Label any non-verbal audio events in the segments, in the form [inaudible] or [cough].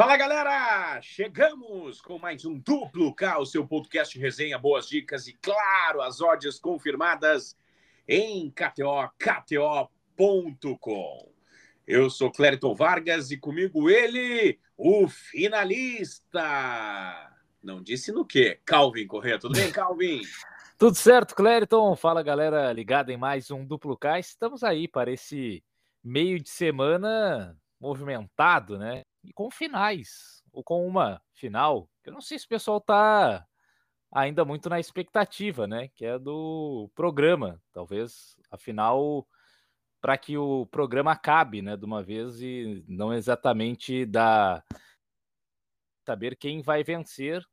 Fala galera! Chegamos com mais um Duplo K, o seu podcast resenha, boas dicas e, claro, as odds confirmadas em KTO, KTO.com. Eu sou Clériton Vargas e comigo ele, o finalista. Não disse no quê? Calvin Corrêa. Tudo bem, Calvin? [laughs] Tudo certo, Clériton? Fala galera ligada em mais um Duplo K. Estamos aí para esse meio de semana movimentado, né? E com finais, ou com uma final. Eu não sei se o pessoal tá ainda muito na expectativa, né? Que é do programa. Talvez a final para que o programa acabe, né, de uma vez e não exatamente da saber quem vai vencer.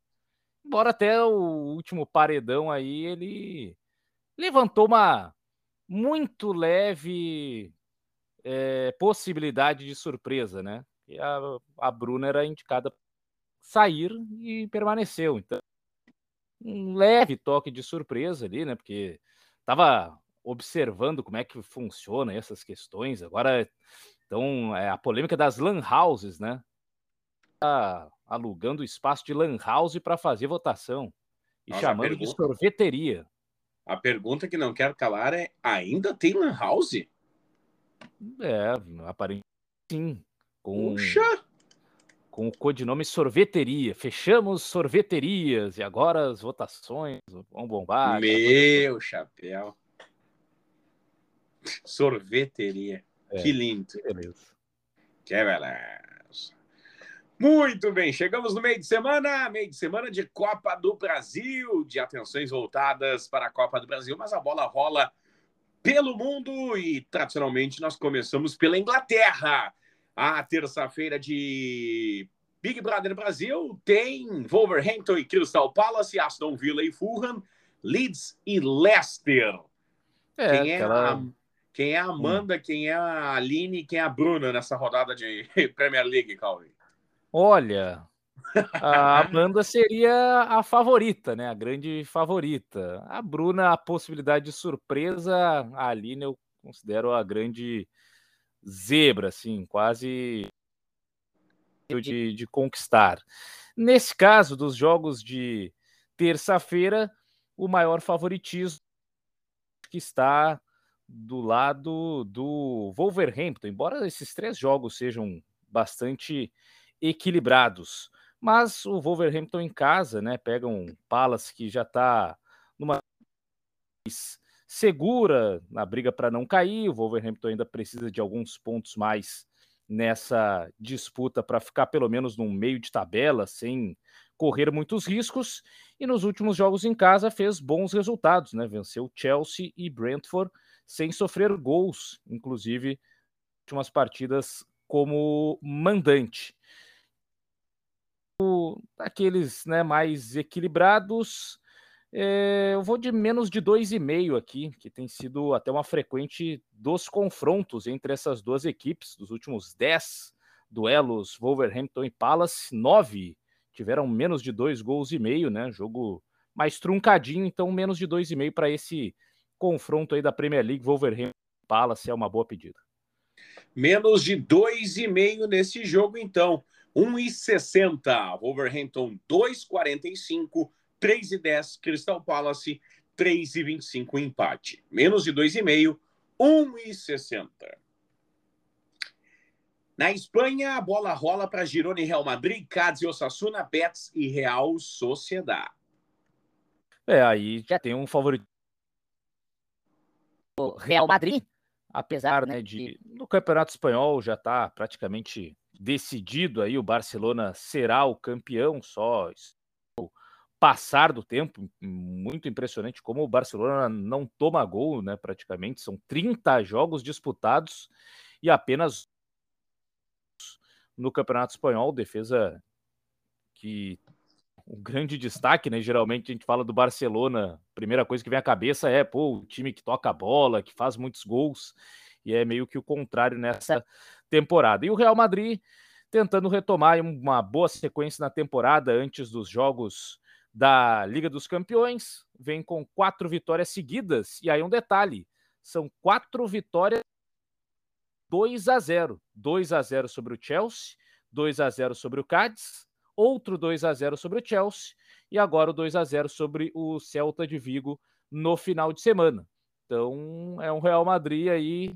Embora até o último paredão aí ele levantou uma muito leve é, possibilidade de surpresa, né? E a, a Bruna era indicada sair e permaneceu. Então, um leve toque de surpresa ali, né? Porque estava observando como é que funciona essas questões. Agora, então, é a polêmica das lan houses, né? Tá alugando o espaço de lan house para fazer votação e Nossa, chamando pergunta, de sorveteria. A pergunta que não quero calar é: ainda tem lan house? É, aparentemente sim. Com, Puxa! Com o codinome sorveteria. Fechamos sorveterias e agora as votações vão bombar. Meu chapéu. Sorveteria. É, que lindo. Que beleza. Que beleza. Muito bem, chegamos no meio de semana, meio de semana de Copa do Brasil, de atenções voltadas para a Copa do Brasil, mas a bola rola pelo mundo e tradicionalmente nós começamos pela Inglaterra. A terça-feira de Big Brother Brasil tem Wolverhampton e Crystal Palace, Aston Villa e Fulham, Leeds e Leicester. É, quem, é a, quem é a Amanda, hum. quem é a Aline, quem é a Bruna nessa rodada de [laughs] Premier League, Calvin? Olha, a [laughs] Amanda seria a favorita, né? A grande favorita. A Bruna, a possibilidade de surpresa. A Aline eu considero a grande zebra, assim, quase de, de conquistar. Nesse caso dos jogos de terça-feira, o maior favoritismo que está do lado do Wolverhampton, embora esses três jogos sejam bastante equilibrados. Mas o Wolverhampton em casa, né, pega um Palace que já está numa segura na briga para não cair. O Wolverhampton ainda precisa de alguns pontos mais nessa disputa para ficar pelo menos no meio de tabela, sem correr muitos riscos. E nos últimos jogos em casa fez bons resultados, né? Venceu Chelsea e Brentford sem sofrer gols, inclusive últimas partidas como mandante aqueles né, mais equilibrados, é, eu vou de menos de 2,5 aqui, que tem sido até uma frequente dos confrontos entre essas duas equipes. Dos últimos 10 duelos, Wolverhampton e Palace, 9 tiveram menos de dois gols e meio, né? Jogo mais truncadinho, então menos de 2,5 para esse confronto aí da Premier League, Wolverhampton e Palace é uma boa pedida. Menos de 2,5 nesse jogo, então. 1,60. Wolverhampton 2,45. 3,10. Crystal Palace 3,25 empate. Menos de 2,5. 1,60. Na Espanha, a bola rola para Girona e Real Madrid, Cádiz e Osasuna, Betis e Real Sociedade. É, aí já tem um favorito. O Real Madrid, apesar né, de no Campeonato Espanhol já está praticamente decidido aí, o Barcelona será o campeão, só passar do tempo, muito impressionante como o Barcelona não toma gol, né, praticamente, são 30 jogos disputados e apenas no Campeonato Espanhol, defesa que um grande destaque, né? Geralmente a gente fala do Barcelona, primeira coisa que vem à cabeça é, pô, o time que toca a bola, que faz muitos gols, e é meio que o contrário nessa temporada. E o Real Madrid tentando retomar uma boa sequência na temporada antes dos jogos da Liga dos Campeões, vem com quatro vitórias seguidas. E aí um detalhe: são quatro vitórias 2 a 0. 2 a 0 sobre o Chelsea, 2 a 0 sobre o Cádiz, outro 2 a 0 sobre o Chelsea e agora o 2 a 0 sobre o Celta de Vigo no final de semana. Então é um Real Madrid aí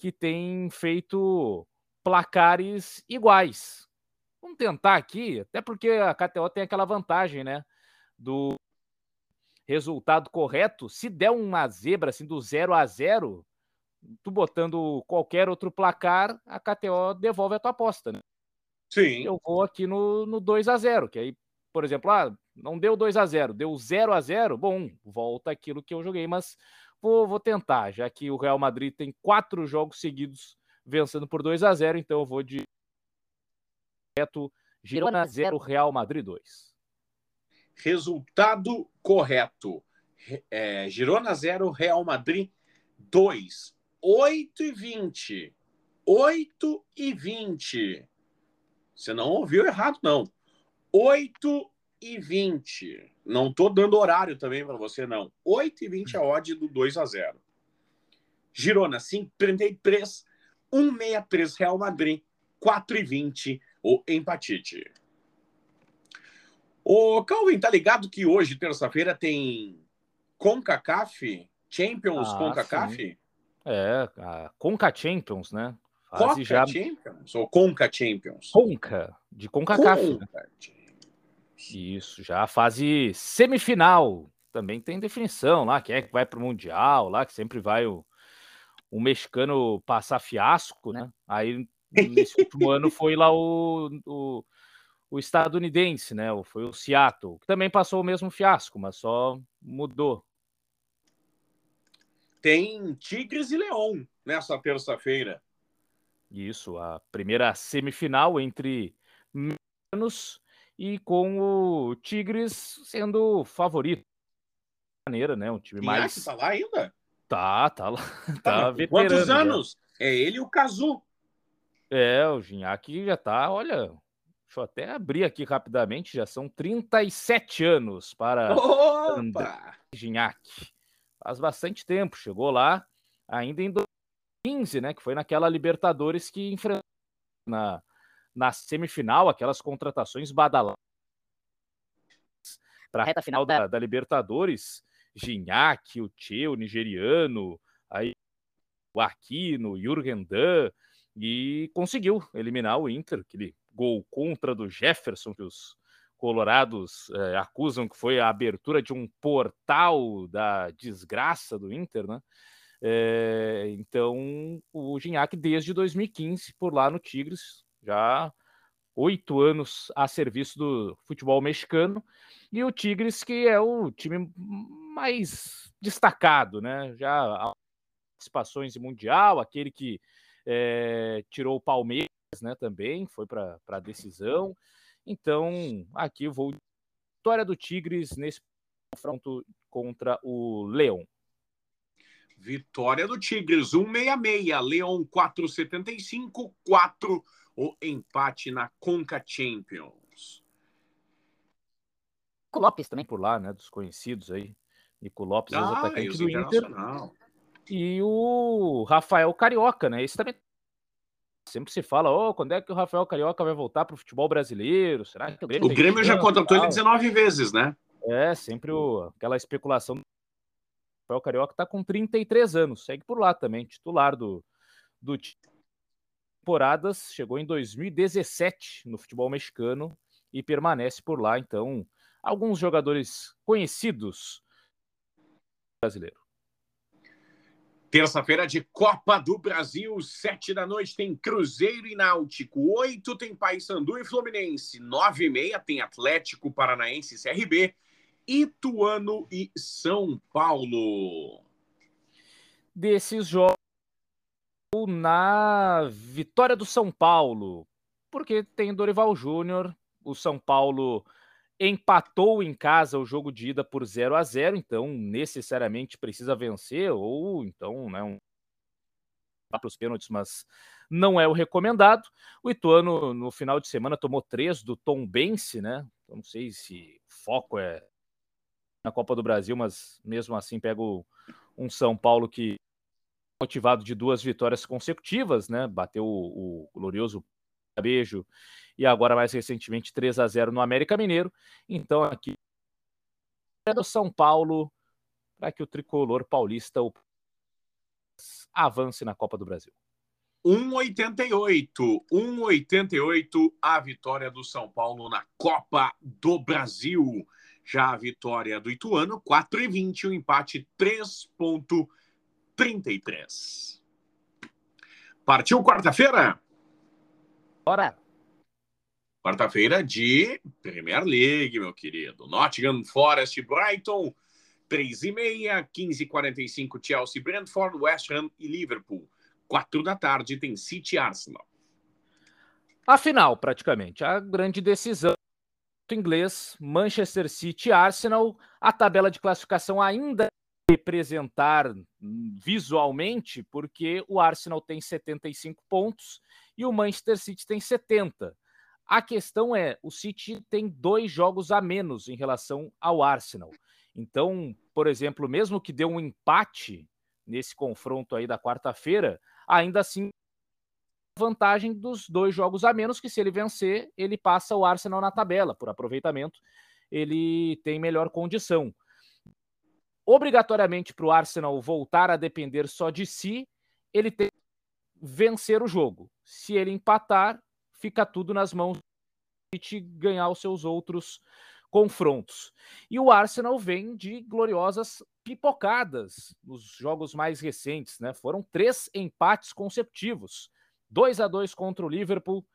que tem feito placares iguais. Vamos tentar aqui, até porque a KTO tem aquela vantagem, né? Do resultado correto. Se der uma zebra assim do 0 a 0, tu botando qualquer outro placar, a KTO devolve a tua aposta, né? Sim. Eu vou aqui no, no 2 a 0 que aí, por exemplo, ah, não deu 2 a 0 deu 0 a 0 bom, volta aquilo que eu joguei, mas vou, vou tentar, já que o Real Madrid tem quatro jogos seguidos vencendo por 2 a 0 então eu vou de reto Girona 0, Real Madrid 2. Resultado correto. É, Girona 0, Real Madrid 2. 8 e 20. 8 e 20. Você não ouviu errado, não. 8 e 20. Não tô dando horário também para você, não. 8 e 20 a odd do 2 a 0. Girona 5,33. 1,63 Real Madrid. 4 e 20 o empatite. O Calvin, tá ligado que hoje, terça-feira, tem CONCACAF? Champions ah, CONCACAF? Sim. É, a Conca Champions, né? Conca já... Champions ou Conca Champions? Conca, de CONCACAF. Conca né? Isso, já a fase semifinal. Também tem definição lá, quem é que vai para o Mundial, lá que sempre vai o, o mexicano passar fiasco, né? Aí nesse último [laughs] ano foi lá o, o, o, estadunidense, né? Foi o Seattle, que também passou o mesmo fiasco, mas só mudou. Tem Tigres e Leão nessa terça-feira. Isso, a primeira semifinal entre menos e com o Tigres sendo favorito. Maneira, né? Um time Pinhaque mais. tá lá ainda? Tá, tá lá. [laughs] Tá, tá Quantos anos? Já. É ele e o Cazu. É, o Ginhaque já tá, olha. Deixa eu até abrir aqui rapidamente, já são 37 anos para Opa! André. Faz bastante tempo, chegou lá ainda em 2015, né? Que foi naquela Libertadores que enfrentou na, na semifinal, aquelas contratações badaladas para a reta final da, da Libertadores, Gignac, o Tchê, o nigeriano, aí o Aquino, o Jürgen Damm, e conseguiu eliminar o Inter, aquele gol contra do Jefferson que os colorados é, acusam que foi a abertura de um portal da desgraça do Inter, né? É, então, o Gignac desde 2015 por lá no Tigres, já oito anos a serviço do futebol mexicano e o Tigres que é o time mais destacado, né? Já participações em mundial, aquele que é, tirou o Palmeiras, né? Também foi para a decisão. Então aqui eu vou vitória do Tigres nesse confronto contra o Leão. Vitória do Tigres, 166, Leão 475, 4 o empate na Conca Champions. Nico Lopes também por lá, né? Dos conhecidos aí. Nico Lopes, ah, atacante do Inter. E o Rafael Carioca, né? Esse também sempre se fala, oh, quando é que o Rafael Carioca vai voltar para o futebol brasileiro? Será que o Grêmio, o Grêmio já contratou ele 19 vezes, né? É, sempre o, aquela especulação. O Rafael Carioca está com 33 anos, segue por lá também, titular do, do temporadas, chegou em 2017 no futebol mexicano e permanece por lá. Então, alguns jogadores conhecidos brasileiro. Terça-feira de Copa do Brasil, sete da noite tem Cruzeiro e Náutico, oito tem Paysandu e Fluminense, nove e meia tem Atlético Paranaense e CRB, Ituano e São Paulo. Desses jogos na vitória do São Paulo, porque tem Dorival Júnior, o São Paulo empatou em casa o jogo de ida por 0 a 0 então necessariamente precisa vencer, ou então, né, um para os pênaltis, mas não é o recomendado. O Ituano, no final de semana, tomou três do Tom Bense, né? Eu não sei se foco é na Copa do Brasil, mas mesmo assim pega um São Paulo que motivado de duas vitórias consecutivas, né? Bateu o, o glorioso Beijo e agora mais recentemente 3 a 0 no América Mineiro. Então aqui é do São Paulo para que o tricolor paulista avance na Copa do Brasil. 1,88. 1,88 a vitória do São Paulo na Copa do Brasil. Já a vitória do Ituano, 4,20. O empate, 3,33. Partiu quarta-feira? Bora! Quarta-feira de Premier League, meu querido. Nottingham Forest, Brighton, 3 e meia, 15 e 45 Chelsea, Brentford, West Ham e Liverpool. 4 da tarde tem City Arsenal. A final, praticamente. A grande decisão inglês, Manchester City Arsenal. A tabela de classificação ainda representar visualmente, porque o Arsenal tem 75 pontos e o Manchester City tem 70. A questão é, o City tem dois jogos a menos em relação ao Arsenal. Então, por exemplo, mesmo que dê um empate nesse confronto aí da quarta-feira, ainda assim vantagem dos dois jogos a menos, que se ele vencer, ele passa o Arsenal na tabela, por aproveitamento, ele tem melhor condição. Obrigatoriamente para o Arsenal voltar a depender só de si, ele tem que vencer o jogo. Se ele empatar, fica tudo nas mãos de ganhar os seus outros confrontos. E o Arsenal vem de gloriosas pipocadas nos jogos mais recentes, né? Foram três empates consecutivos: 2 a 2 contra o Liverpool,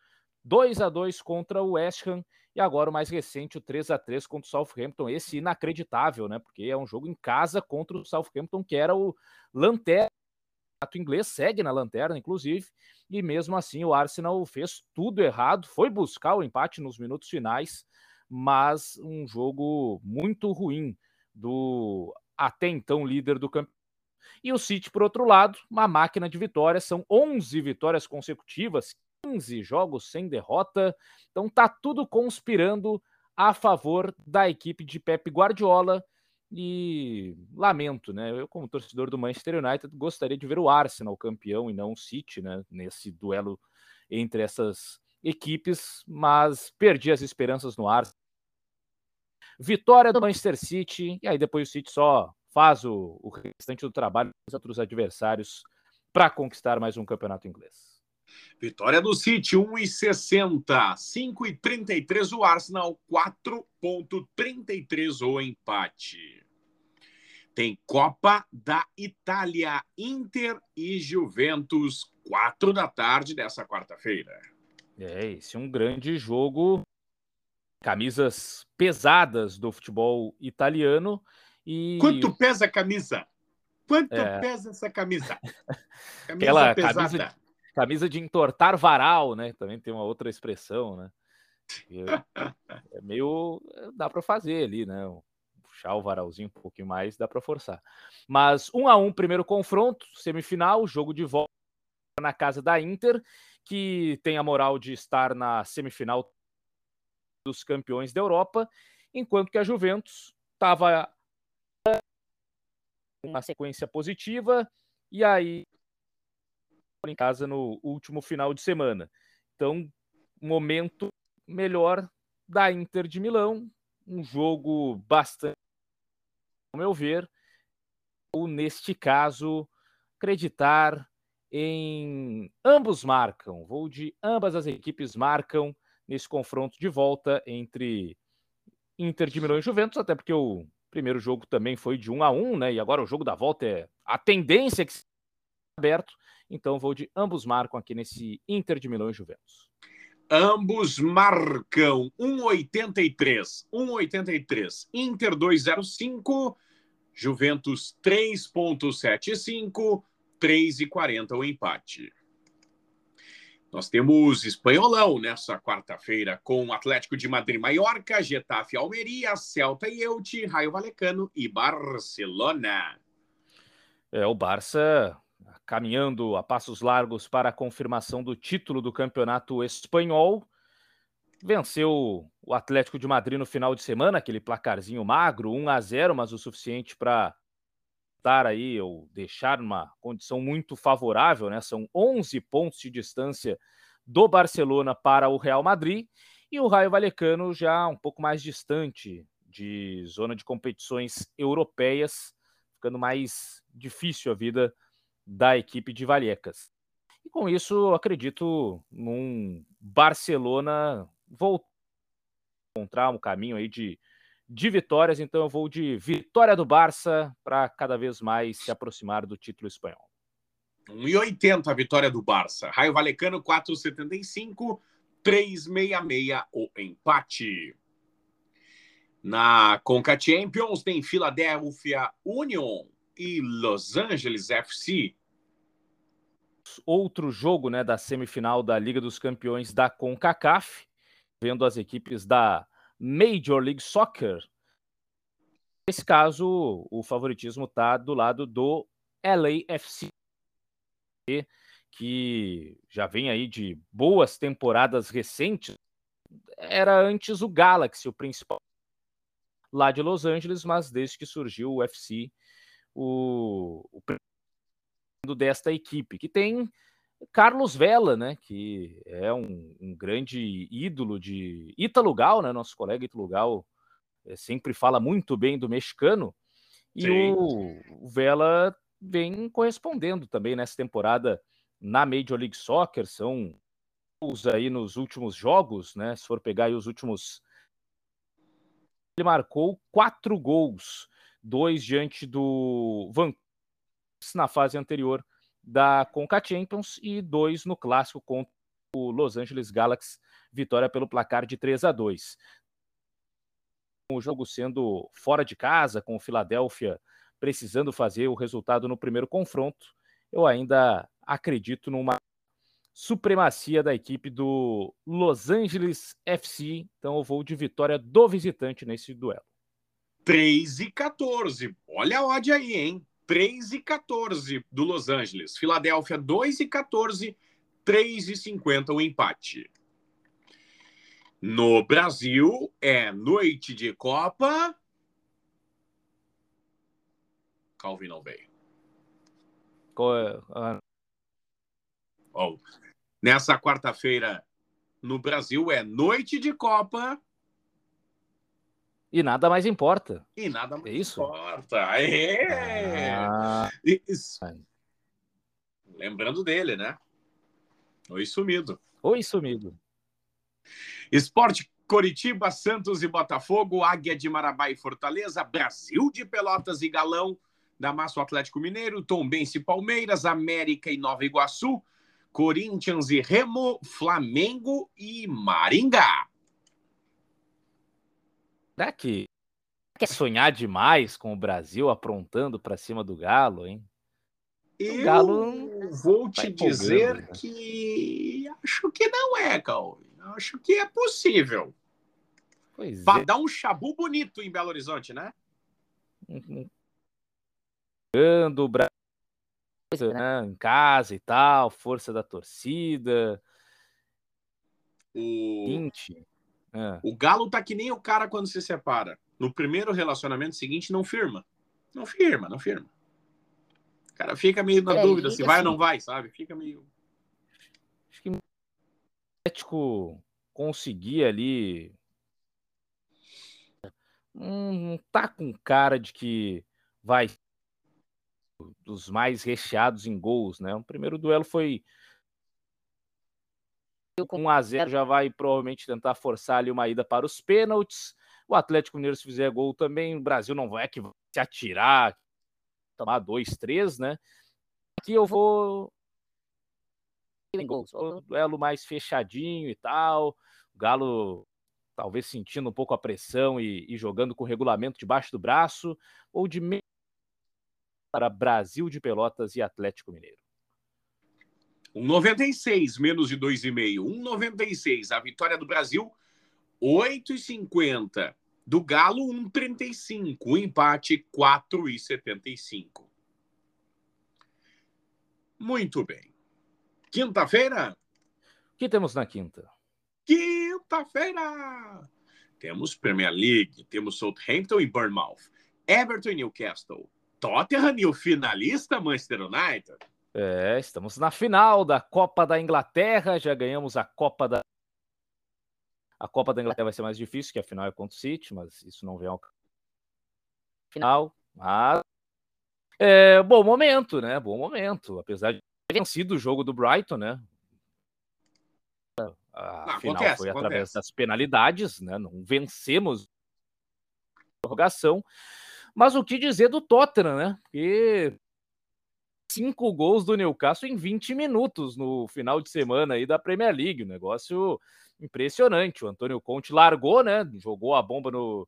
2 a 2 contra o West Ham e agora o mais recente, o 3 a 3 contra o Southampton. Esse inacreditável, né? Porque é um jogo em casa contra o Southampton, que era o lanterna campeonato inglês, segue na lanterna, inclusive, e mesmo assim o Arsenal fez tudo errado, foi buscar o empate nos minutos finais, mas um jogo muito ruim do até então líder do campeonato. E o City, por outro lado, uma máquina de vitórias, são 11 vitórias consecutivas, 15 jogos sem derrota, então tá tudo conspirando a favor da equipe de Pep Guardiola e lamento, né? Eu, como torcedor do Manchester United, gostaria de ver o Arsenal campeão e não o City, né? Nesse duelo entre essas equipes, mas perdi as esperanças no Arsenal. Vitória do Manchester City, e aí depois o City só faz o, o restante do trabalho dos outros adversários para conquistar mais um campeonato inglês. Vitória do City, 1,60. 5,33 o Arsenal, 4,33 o empate. Tem Copa da Itália, Inter e Juventus, 4 da tarde dessa quarta-feira. É, esse é um grande jogo. Camisas pesadas do futebol italiano. E... Quanto pesa a camisa? Quanto é... pesa essa camisa? [laughs] camisa Aquela pesada. camisa camisa de entortar varal, né? Também tem uma outra expressão, né? [laughs] É meio. dá para fazer ali, né? Puxar o varalzinho um pouquinho mais, dá para forçar. Mas um a um, primeiro confronto, semifinal, jogo de volta na casa da Inter, que tem a moral de estar na semifinal dos campeões da Europa, enquanto que a Juventus estava uma sequência positiva e aí em casa no último final de semana. Então, momento melhor da Inter de Milão, um jogo bastante, ao meu ver, ou neste caso, acreditar em ambos marcam. Vou de ambas as equipes marcam nesse confronto de volta entre Inter de Milão e Juventus, até porque o primeiro jogo também foi de 1 a 1, né? E agora o jogo da volta é a tendência que aberto. Então vou de ambos marcam aqui nesse Inter de Milão e Juventus. Ambos marcam 1,83. 1,83. Inter 2,05. Juventus 3,75. 3,40 o empate. Nós temos espanholão nessa quarta-feira com Atlético de Madrid Maiorca, Getafe Almeria, Celta e Elche, Raio Valecano e Barcelona. É, o Barça caminhando a passos largos para a confirmação do título do campeonato espanhol. Venceu o Atlético de Madrid no final de semana, aquele placarzinho magro, 1 a 0, mas o suficiente para estar aí ou deixar uma condição muito favorável, né? São 11 pontos de distância do Barcelona para o Real Madrid e o Raio Vallecano já um pouco mais distante de zona de competições europeias, ficando mais difícil a vida da equipe de Vallecas. E com isso, acredito num Barcelona voltar a encontrar um caminho aí de, de vitórias, então eu vou de vitória do Barça para cada vez mais se aproximar do título espanhol. 1,80 a vitória do Barça. Raio Valecano 4,75, 3,66 o empate. Na Conca Champions tem Philadelphia Union e Los Angeles FC. Outro jogo né, da semifinal da Liga dos Campeões da CONCACAF, vendo as equipes da Major League Soccer. Nesse caso, o favoritismo está do lado do LAFC, que já vem aí de boas temporadas recentes. Era antes o Galaxy, o principal lá de Los Angeles, mas desde que surgiu o UFC, o, o desta equipe, que tem Carlos Vela, né, que é um, um grande ídolo de Ítalo Gal, né, nosso colega Ítalo Gal é, sempre fala muito bem do mexicano, e o, o Vela vem correspondendo também nessa temporada na Major League Soccer, são os aí nos últimos jogos, né, se for pegar aí os últimos ele marcou quatro gols, dois diante do Vancouver na fase anterior da Conca Champions e dois no clássico contra o Los Angeles Galaxy, vitória pelo placar de 3 a 2. O jogo sendo fora de casa, com o Philadelphia precisando fazer o resultado no primeiro confronto, eu ainda acredito numa supremacia da equipe do Los Angeles FC. Então eu vou de vitória do visitante nesse duelo. 3 e 14. Olha a odd aí, hein? 3 e 14 do Los Angeles. Filadélfia 2 e 14, 3 e 50 o empate. No Brasil é noite de Copa. Calvin não veio. Qual é? Ah. Nessa quarta-feira, no Brasil, é noite de Copa. E nada mais importa. E nada mais é isso? importa. É. Ah. Isso. Lembrando dele, né? Oi, sumido. Oi, sumido. Esporte Coritiba, Santos e Botafogo, Águia de Marabá e Fortaleza, Brasil de Pelotas e Galão, Damasco Atlético Mineiro, Tombense e Palmeiras, América e Nova Iguaçu, Corinthians e Remo, Flamengo e Maringá. Será que quer sonhar demais com o Brasil aprontando para cima do Galo, hein? Eu Galo vou te dizer né? que acho que não é, Calvin. Acho que é possível. Pois Vai é. dar um chabu bonito em Belo Horizonte, né? Uhum. O Brasil né? Em casa e tal, força da torcida. O... 20. É. O Galo tá que nem o cara quando se separa. No primeiro relacionamento seguinte, não firma. Não firma, não firma. O cara fica meio na é, dúvida se vai assim. ou não vai, sabe? Fica meio. Acho que o Atlético conseguir ali. Não tá com cara de que vai dos mais recheados em gols, né? O primeiro duelo foi com 1 a 0 já vai provavelmente tentar forçar ali uma ida para os pênaltis. O Atlético Mineiro se fizer gol também, o Brasil não vai que se atirar, tomar 2, 3, né? Aqui eu vou o duelo mais fechadinho e tal. O Galo talvez sentindo um pouco a pressão e, e jogando com o regulamento debaixo do braço, ou de para Brasil de Pelotas e Atlético Mineiro. 1,96, menos de 2,5. 1,96. A vitória do Brasil, 8,50. Do Galo, 1,35. O empate, 4,75. Muito bem. Quinta-feira? O que temos na quinta? Quinta-feira! Temos Premier League, temos Southampton e Bournemouth, Everton e Newcastle, Tottenham e o finalista Manchester United. É, estamos na final da Copa da Inglaterra, já ganhamos a Copa da a Copa da Inglaterra vai ser mais difícil, que a final é contra o City, mas isso não vem ao final. Mas é, bom momento, né? Bom momento, apesar de ter vencido o jogo do Brighton, né? A não, final acontece, foi acontece. através das penalidades, né? Não vencemos a prorrogação. Mas o que dizer do Tottenham, né? Porque cinco gols do Newcastle em 20 minutos no final de semana aí da Premier League. Um negócio impressionante. O Antônio Conte largou, né? Jogou a bomba no,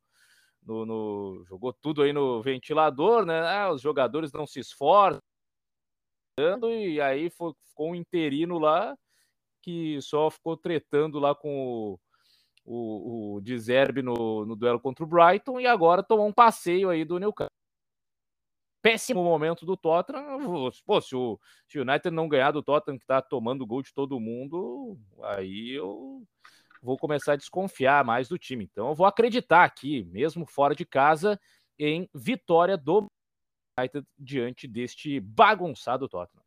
no, no, jogou tudo aí no ventilador, né? Ah, os jogadores não se esforçam e aí foi, ficou um interino lá que só ficou tretando lá com o, o, o Dizerbe no, no duelo contra o Brighton e agora tomou um passeio aí do Newcastle péssimo momento do Tottenham. Pô, se o, se o United não ganhar do Tottenham, que tá tomando gol de todo mundo, aí eu vou começar a desconfiar mais do time. Então eu vou acreditar aqui, mesmo fora de casa, em vitória do United diante deste bagunçado Tottenham.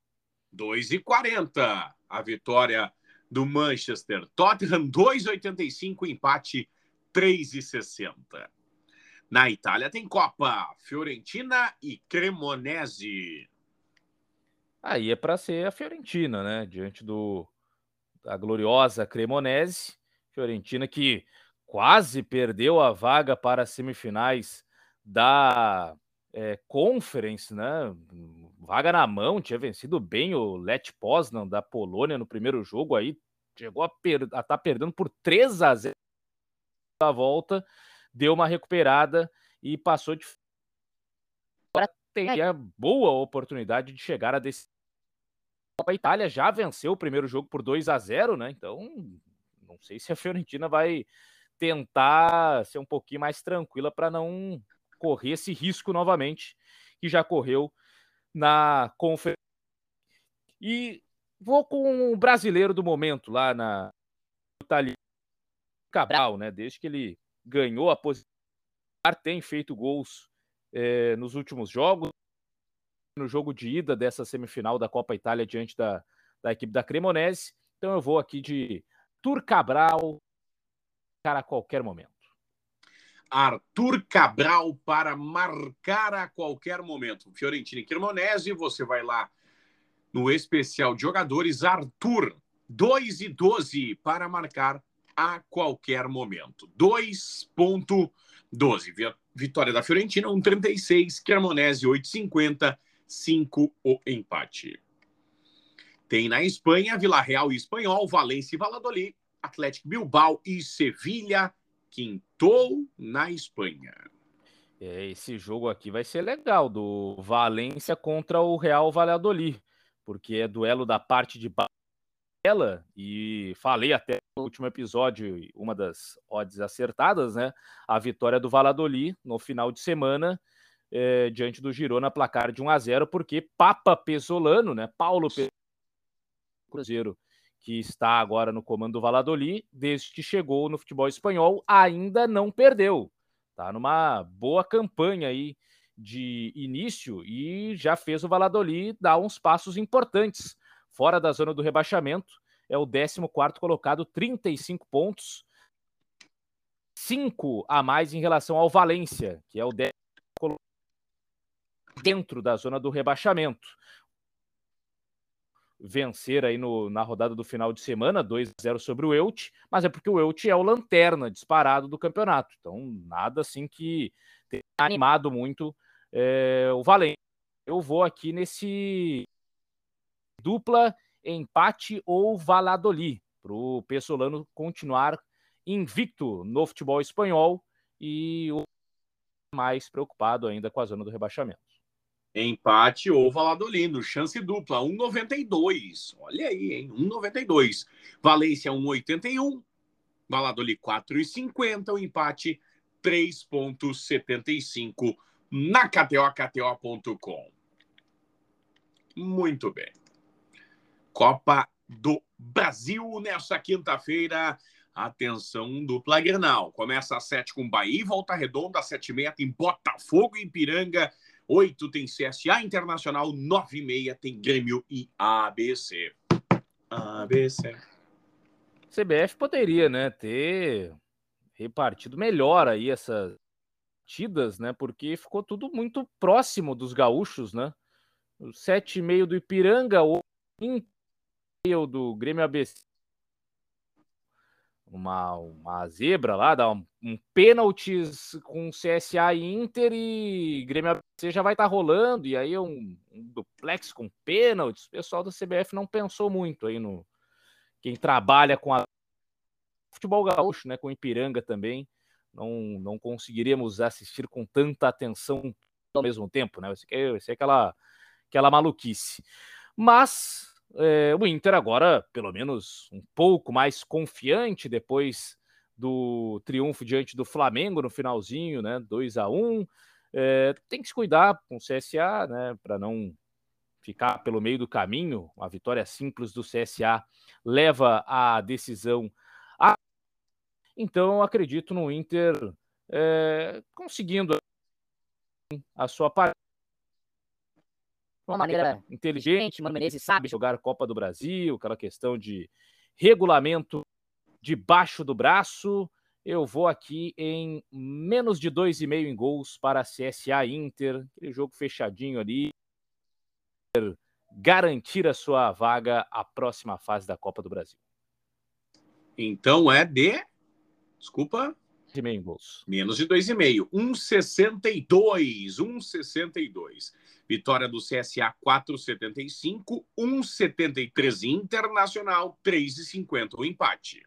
2 e 40 a vitória do Manchester. Tottenham 2,85, empate 3,60. Na Itália tem Copa, Fiorentina e Cremonese. Aí é para ser a Fiorentina, né? Diante do da gloriosa Cremonese, Fiorentina que quase perdeu a vaga para as semifinais da é, Conference, né? Vaga na mão, tinha vencido bem o Let Poznan da Polônia no primeiro jogo, aí chegou a estar tá perdendo por 3 a 0 da volta deu uma recuperada e passou de. Agora tem a boa oportunidade de chegar a decisão. A Itália já venceu o primeiro jogo por 2 a 0 né? Então, não sei se a Fiorentina vai tentar ser um pouquinho mais tranquila para não correr esse risco novamente que já correu na conferência. E vou com o brasileiro do momento lá na Itália, Cabral, né? Desde que ele ganhou a posição, tem feito gols é, nos últimos jogos. No jogo de ida dessa semifinal da Copa Itália diante da, da equipe da Cremonese. Então eu vou aqui de Arthur Cabral para qualquer momento. Arthur Cabral para marcar a qualquer momento. Fiorentina e Cremonese, você vai lá no especial de jogadores Arthur 2 e 12 para marcar a qualquer momento. 2.12. Vitória da Fiorentina, 1,36. Cremonese, 8,50. 5 o empate. Tem na Espanha, Vila Real e Espanhol, Valência e Valladolid, Atlético Bilbao e Sevilha, quintou na Espanha. É, esse jogo aqui vai ser legal, do Valência contra o Real Valladolid, porque é duelo da parte de ela, e falei até no último episódio, uma das odds acertadas, né? A vitória do Valladolid no final de semana, é, diante do Girona, placar de 1 a 0 porque Papa Pesolano, né? Paulo Pesolano, Cruzeiro, que está agora no comando do Valladolid, desde que chegou no futebol espanhol, ainda não perdeu. Tá numa boa campanha aí de início e já fez o Valladolid dar uns passos importantes fora da zona do rebaixamento. É o 14 colocado, 35 pontos. 5 a mais em relação ao Valência, que é o 10 dentro da zona do rebaixamento. Vencer aí no, na rodada do final de semana, 2 0 sobre o Elche, mas é porque o Elche é o lanterna disparado do campeonato. Então, nada assim que tenha animado muito é, o Valência. Eu vou aqui nesse dupla, empate ou Valladolid, para o Pessolano continuar invicto no futebol espanhol e o mais preocupado ainda com a zona do rebaixamento. Empate ou Valladolid, chance dupla, 1,92. Olha aí, hein? 1,92. Valência 1,81. Valladolid 4,50. O empate 3,75 na KTO, KTO.com. Muito bem. Copa do Brasil nessa quinta-feira. Atenção, dupla Grenal. Começa às sete com Bahia e Volta Redonda, às sete e meia tem Botafogo e Ipiranga, 8 tem CSA Internacional, 9 e meia tem Grêmio e ABC. ABC. CBF poderia, né, ter repartido melhor aí essas partidas, né? Porque ficou tudo muito próximo dos gaúchos, né? O 7,5 do Ipiranga, o meio do Grêmio ABC. Uma, uma zebra lá, dá um, um pênaltis com CSA e Inter e Grêmio ABC já vai estar tá rolando, e aí um, um duplex com pênaltis. O pessoal da CBF não pensou muito aí no. Quem trabalha com a futebol gaúcho, né? Com Ipiranga também não, não conseguiríamos assistir com tanta atenção ao mesmo tempo, né? Isso é, isso é aquela, aquela maluquice. Mas é, o Inter agora, pelo menos um pouco mais confiante depois do triunfo diante do Flamengo no finalzinho, né? 2 a 1 é, tem que se cuidar com o CSA, né? Para não ficar pelo meio do caminho. A vitória simples do CSA leva a decisão então, eu acredito no Inter é, conseguindo a sua parte uma maneira inteligente. Mano Menezes sabe jogar Copa do Brasil, aquela questão de regulamento debaixo do braço. Eu vou aqui em menos de 2,5 em gols para CSA Inter, aquele jogo fechadinho ali. Garantir a sua vaga à próxima fase da Copa do Brasil. Então é de Desculpa. De meio gols. Menos de 2,5. 1,62. 1,62. Vitória do CSA 4,75. 1,73 Internacional 3,50 o empate.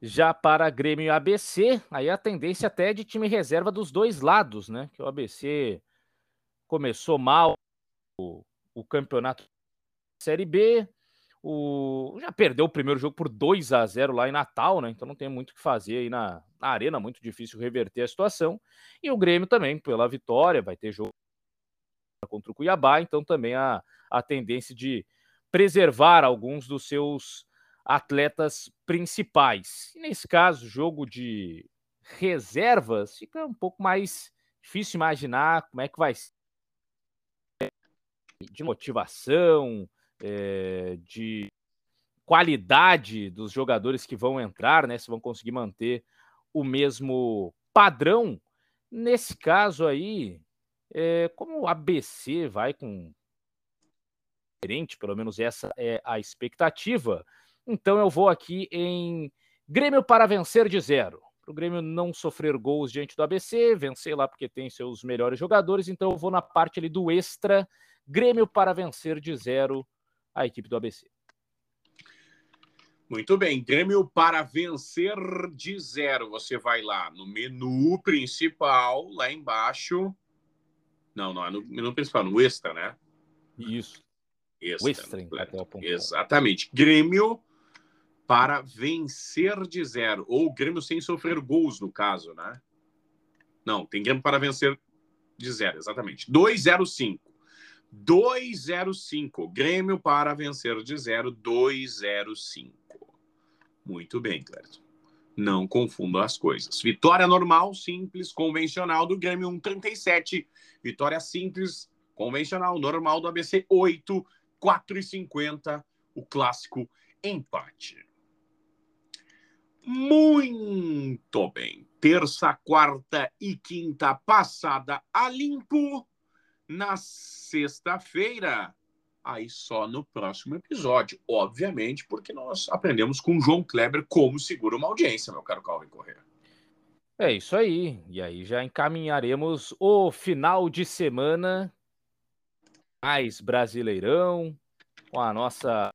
Já para Grêmio e ABC, aí a tendência até é de time reserva dos dois lados, né? Que o ABC começou mal o, o campeonato Série B, o... Já perdeu o primeiro jogo por 2 a 0 lá em Natal, né? Então não tem muito o que fazer aí na... na arena, muito difícil reverter a situação. E o Grêmio também, pela vitória, vai ter jogo contra o Cuiabá, então também a, a tendência de preservar alguns dos seus atletas principais. E nesse caso, jogo de reservas, fica um pouco mais difícil imaginar como é que vai ser de motivação, é, de qualidade dos jogadores que vão entrar, né? Se vão conseguir manter o mesmo padrão. Nesse caso aí, é, como o ABC vai com diferente, pelo menos essa é a expectativa. Então eu vou aqui em Grêmio para vencer de zero. Para o Grêmio não sofrer gols diante do ABC, vencer lá porque tem seus melhores jogadores. Então eu vou na parte ali do extra. Grêmio para vencer de zero a equipe do ABC. Muito bem, Grêmio para vencer de zero. Você vai lá no menu principal, lá embaixo. Não, não é no menu principal, no extra, né? Isso. Extra. extra Exatamente. Grêmio para vencer de zero. Ou Grêmio sem sofrer gols, no caso, né? Não, tem Grêmio para vencer de zero, exatamente. 205. 205. Grêmio para vencer de zero, 205. Muito bem, Cleiton. Não confunda as coisas. Vitória normal, simples, convencional do Grêmio 1,37. Vitória simples, convencional, normal do ABC 8, 4,50. O clássico empate. Muito bem. Terça, quarta e quinta passada a limpo na sexta-feira. Aí só no próximo episódio, obviamente, porque nós aprendemos com o João Kleber como segura uma audiência, meu caro Calvin Correia. É isso aí. E aí já encaminharemos o final de semana mais brasileirão com a nossa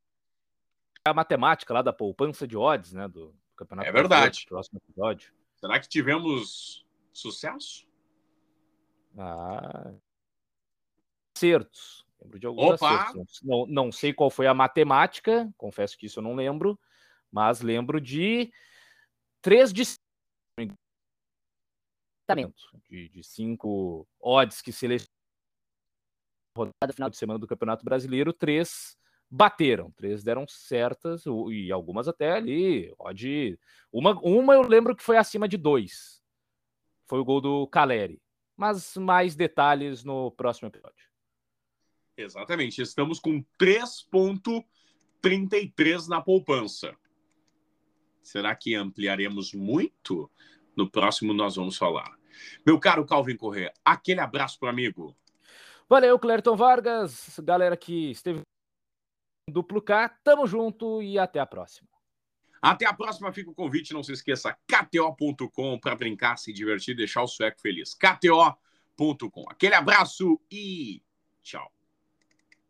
a matemática lá da poupança de odds, né, do campeonato. É verdade. Próximo episódio. Será que tivemos sucesso? Ah, acertos. Lembro de alguns Opa! acertos. Não, não sei qual foi a matemática, confesso que isso eu não lembro, mas lembro de três de de, de cinco odds que selecionaram rodada final de semana do Campeonato Brasileiro, três bateram, três deram certas e algumas até ali, odd, uma, uma eu lembro que foi acima de dois, foi o gol do Caleri, mas mais detalhes no próximo episódio. Exatamente, estamos com 3,33 na poupança. Será que ampliaremos muito? No próximo nós vamos falar. Meu caro Calvin Corrêa, aquele abraço para amigo. Valeu, Clerton Vargas, galera que esteve no duplo K, tamo junto e até a próxima. Até a próxima, fica o convite, não se esqueça, kto.com para brincar, se divertir, deixar o sueco feliz. kto.com. Aquele abraço e tchau.